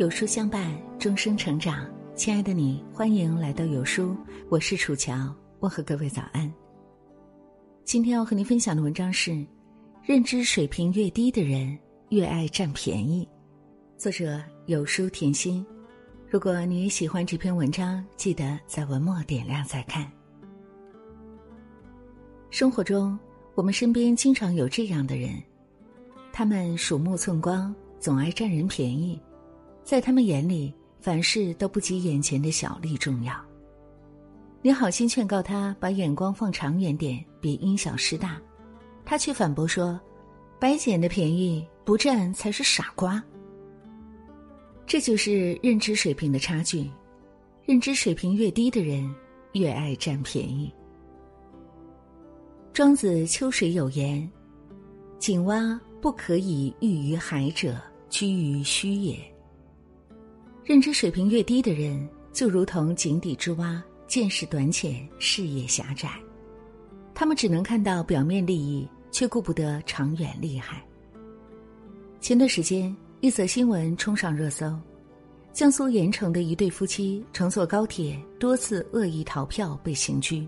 有书相伴，终生成长。亲爱的你，欢迎来到有书，我是楚乔，问候各位早安。今天要和您分享的文章是：认知水平越低的人越爱占便宜。作者有书甜心。如果你喜欢这篇文章，记得在文末点亮再看。生活中，我们身边经常有这样的人，他们鼠目寸光，总爱占人便宜。在他们眼里，凡事都不及眼前的小利重要。你好心劝告他把眼光放长远点，别因小失大，他却反驳说：“白捡的便宜不占才是傻瓜。”这就是认知水平的差距。认知水平越低的人，越爱占便宜。庄子秋水有言：“井蛙不可以喻于海者，居于虚也。”认知水平越低的人，就如同井底之蛙，见识短浅，视野狭窄。他们只能看到表面利益，却顾不得长远利害。前段时间，一则新闻冲上热搜：江苏盐城的一对夫妻乘坐高铁多次恶意逃票被刑拘。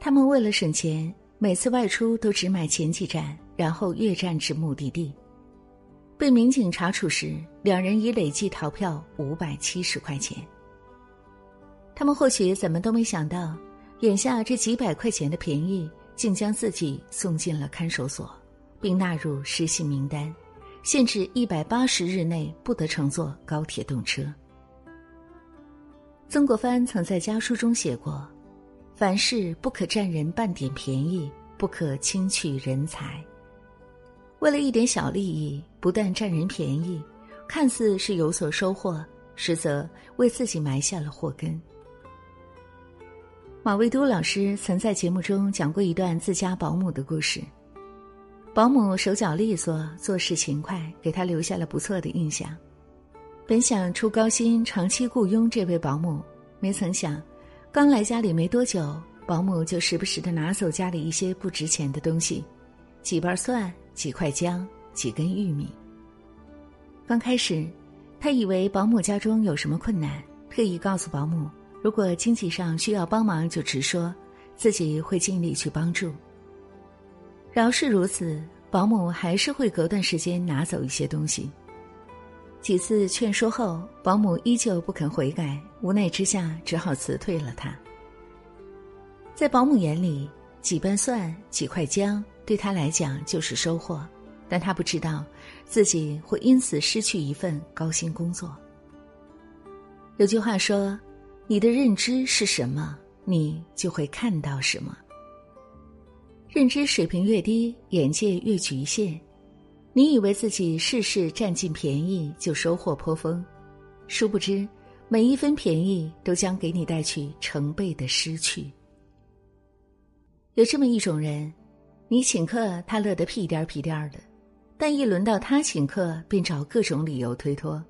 他们为了省钱，每次外出都只买前几站，然后越站至目的地。被民警查处时，两人已累计逃票五百七十块钱。他们或许怎么都没想到，眼下这几百块钱的便宜，竟将自己送进了看守所，并纳入失信名单，限制一百八十日内不得乘坐高铁动车。曾国藩曾在家书中写过：“凡事不可占人半点便宜，不可轻取人才。”为了一点小利益，不但占人便宜，看似是有所收获，实则为自己埋下了祸根。马未都老师曾在节目中讲过一段自家保姆的故事。保姆手脚利索，做事勤快，给他留下了不错的印象。本想出高薪长期雇佣这位保姆，没曾想，刚来家里没多久，保姆就时不时的拿走家里一些不值钱的东西，几瓣蒜。几块姜，几根玉米。刚开始，他以为保姆家中有什么困难，特意告诉保姆，如果经济上需要帮忙就直说，自己会尽力去帮助。饶是如此，保姆还是会隔段时间拿走一些东西。几次劝说后，保姆依旧不肯悔改，无奈之下只好辞退了他。在保姆眼里，几瓣蒜，几块姜。对他来讲就是收获，但他不知道，自己会因此失去一份高薪工作。有句话说：“你的认知是什么，你就会看到什么。”认知水平越低，眼界越局限。你以为自己事事占尽便宜就收获颇丰，殊不知，每一分便宜都将给你带去成倍的失去。有这么一种人。你请客，他乐得屁颠儿屁颠儿的；但一轮到他请客，便找各种理由推脱。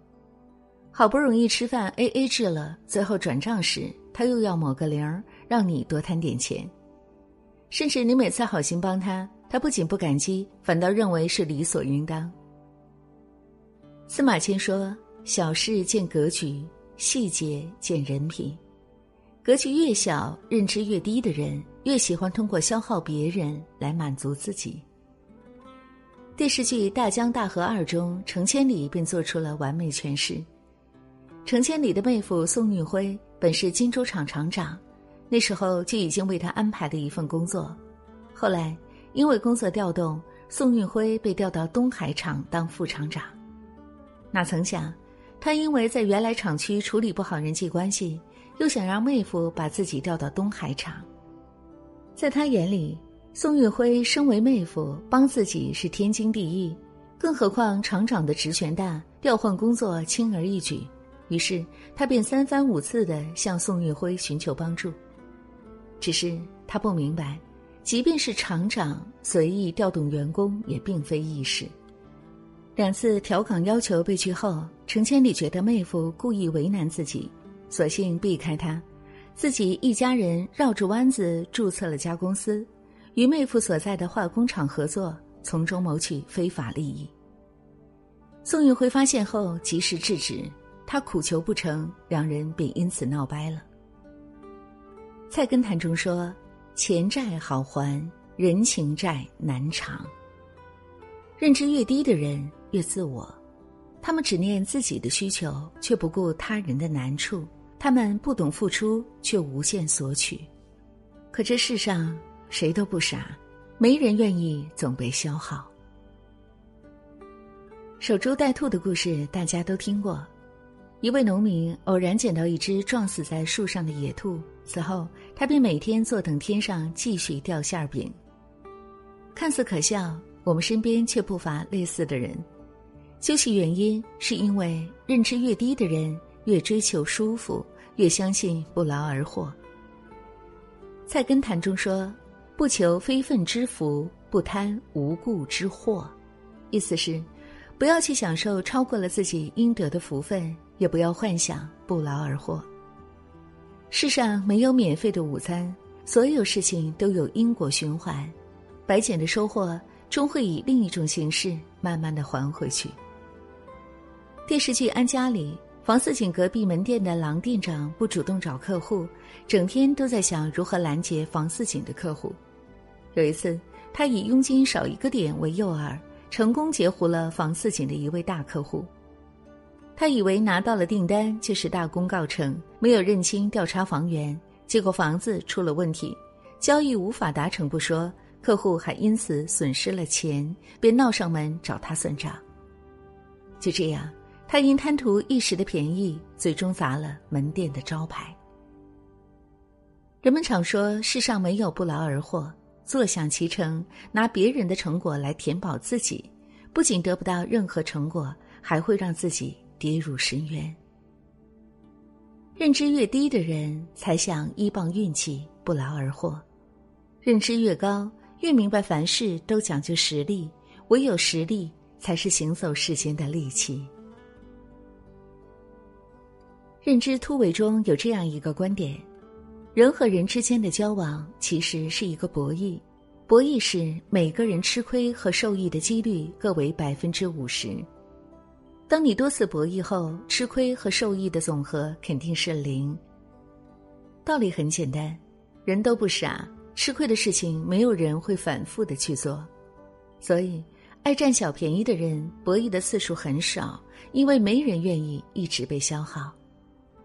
好不容易吃饭 A A 制了，最后转账时，他又要抹个零儿，让你多摊点钱。甚至你每次好心帮他，他不仅不感激，反倒认为是理所应当。司马迁说：“小事见格局，细节见人品。格局越小，认知越低的人。”越喜欢通过消耗别人来满足自己。电视剧《大江大河二》中，程千里便做出了完美诠释。程千里的妹夫宋运辉本是荆州厂厂长，那时候就已经为他安排了一份工作。后来因为工作调动，宋运辉被调到东海厂当副厂长。哪曾想，他因为在原来厂区处理不好人际关系，又想让妹夫把自己调到东海厂。在他眼里，宋运辉身为妹夫，帮自己是天经地义，更何况厂长的职权大，调换工作轻而易举。于是他便三番五次的向宋运辉寻求帮助。只是他不明白，即便是厂长随意调动员工，也并非易事。两次调岗要求被拒后，程千里觉得妹夫故意为难自己，索性避开他。自己一家人绕着弯子注册了家公司，与妹夫所在的化工厂合作，从中谋取非法利益。宋运辉发现后及时制止，他苦求不成，两人便因此闹掰了。菜根谭中说：“钱债好还，人情债难偿。”认知越低的人越自我，他们只念自己的需求，却不顾他人的难处；他们不懂付出，却无限索取。可这世上谁都不傻，没人愿意总被消耗。守株待兔的故事大家都听过。一位农民偶然捡到一只撞死在树上的野兔，此后他便每天坐等天上继续掉馅饼。看似可笑，我们身边却不乏类似的人。究其原因，是因为认知越低的人越追求舒服，越相信不劳而获。菜根谭中说：“不求非分之福，不贪无故之祸。”意思是。不要去享受超过了自己应得的福分，也不要幻想不劳而获。世上没有免费的午餐，所有事情都有因果循环，白捡的收获终会以另一种形式慢慢的还回去。电视剧《安家》里，房似锦隔壁门店的郎店长不主动找客户，整天都在想如何拦截房似锦的客户。有一次，他以佣金少一个点为诱饵。成功截胡了房似锦的一位大客户，他以为拿到了订单就是大功告成，没有认清调查房源，结果房子出了问题，交易无法达成不说，客户还因此损失了钱，便闹上门找他算账。就这样，他因贪图一时的便宜，最终砸了门店的招牌。人们常说，世上没有不劳而获。坐享其成，拿别人的成果来填饱自己，不仅得不到任何成果，还会让自己跌入深渊。认知越低的人，才想依傍运气，不劳而获；认知越高，越明白凡事都讲究实力，唯有实力才是行走世间的利器。认知突围中有这样一个观点。人和人之间的交往其实是一个博弈，博弈是每个人吃亏和受益的几率各为百分之五十。当你多次博弈后，吃亏和受益的总和肯定是零。道理很简单，人都不傻，吃亏的事情没有人会反复的去做，所以爱占小便宜的人博弈的次数很少，因为没人愿意一直被消耗，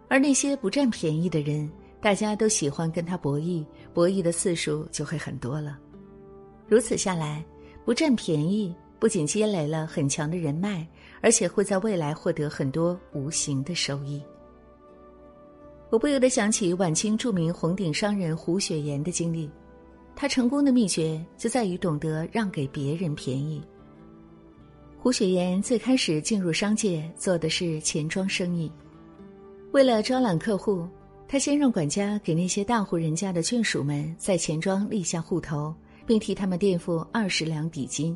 而那些不占便宜的人。大家都喜欢跟他博弈，博弈的次数就会很多了。如此下来，不占便宜，不仅积累了很强的人脉，而且会在未来获得很多无形的收益。我不由得想起晚清著名红顶商人胡雪岩的经历，他成功的秘诀就在于懂得让给别人便宜。胡雪岩最开始进入商界做的是钱庄生意，为了招揽客户。他先让管家给那些大户人家的眷属们在钱庄立下户头，并替他们垫付二十两底金。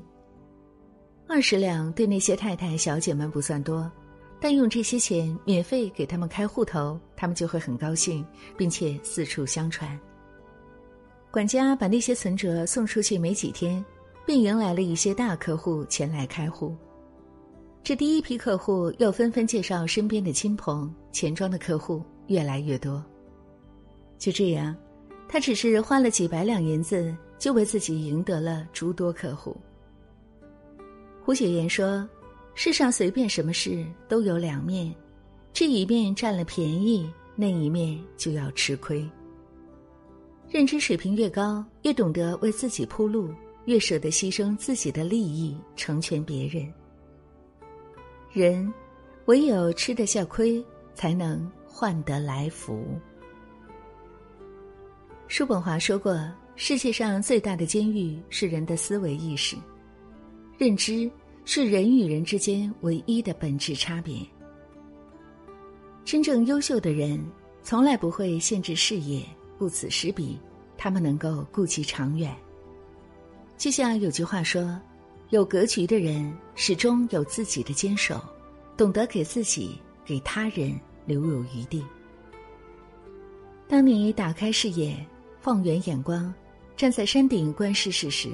二十两对那些太太小姐们不算多，但用这些钱免费给他们开户头，他们就会很高兴，并且四处相传。管家把那些存折送出去没几天，便迎来了一些大客户前来开户。这第一批客户又纷纷介绍身边的亲朋，钱庄的客户。越来越多。就这样，他只是花了几百两银子，就为自己赢得了诸多客户。胡雪岩说：“世上随便什么事都有两面，这一面占了便宜，那一面就要吃亏。认知水平越高，越懂得为自己铺路，越舍得牺牲自己的利益成全别人。人，唯有吃得下亏，才能。”换得来福。叔本华说过：“世界上最大的监狱是人的思维意识，认知是人与人之间唯一的本质差别。真正优秀的人从来不会限制视野，顾此失彼，他们能够顾及长远。就像有句话说：‘有格局的人始终有自己的坚守，懂得给自己，给他人。’”留有余地。当你打开视野，放远眼光，站在山顶观世事时，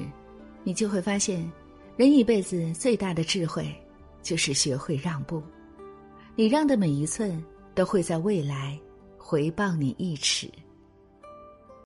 你就会发现，人一辈子最大的智慧，就是学会让步。你让的每一寸，都会在未来回报你一尺。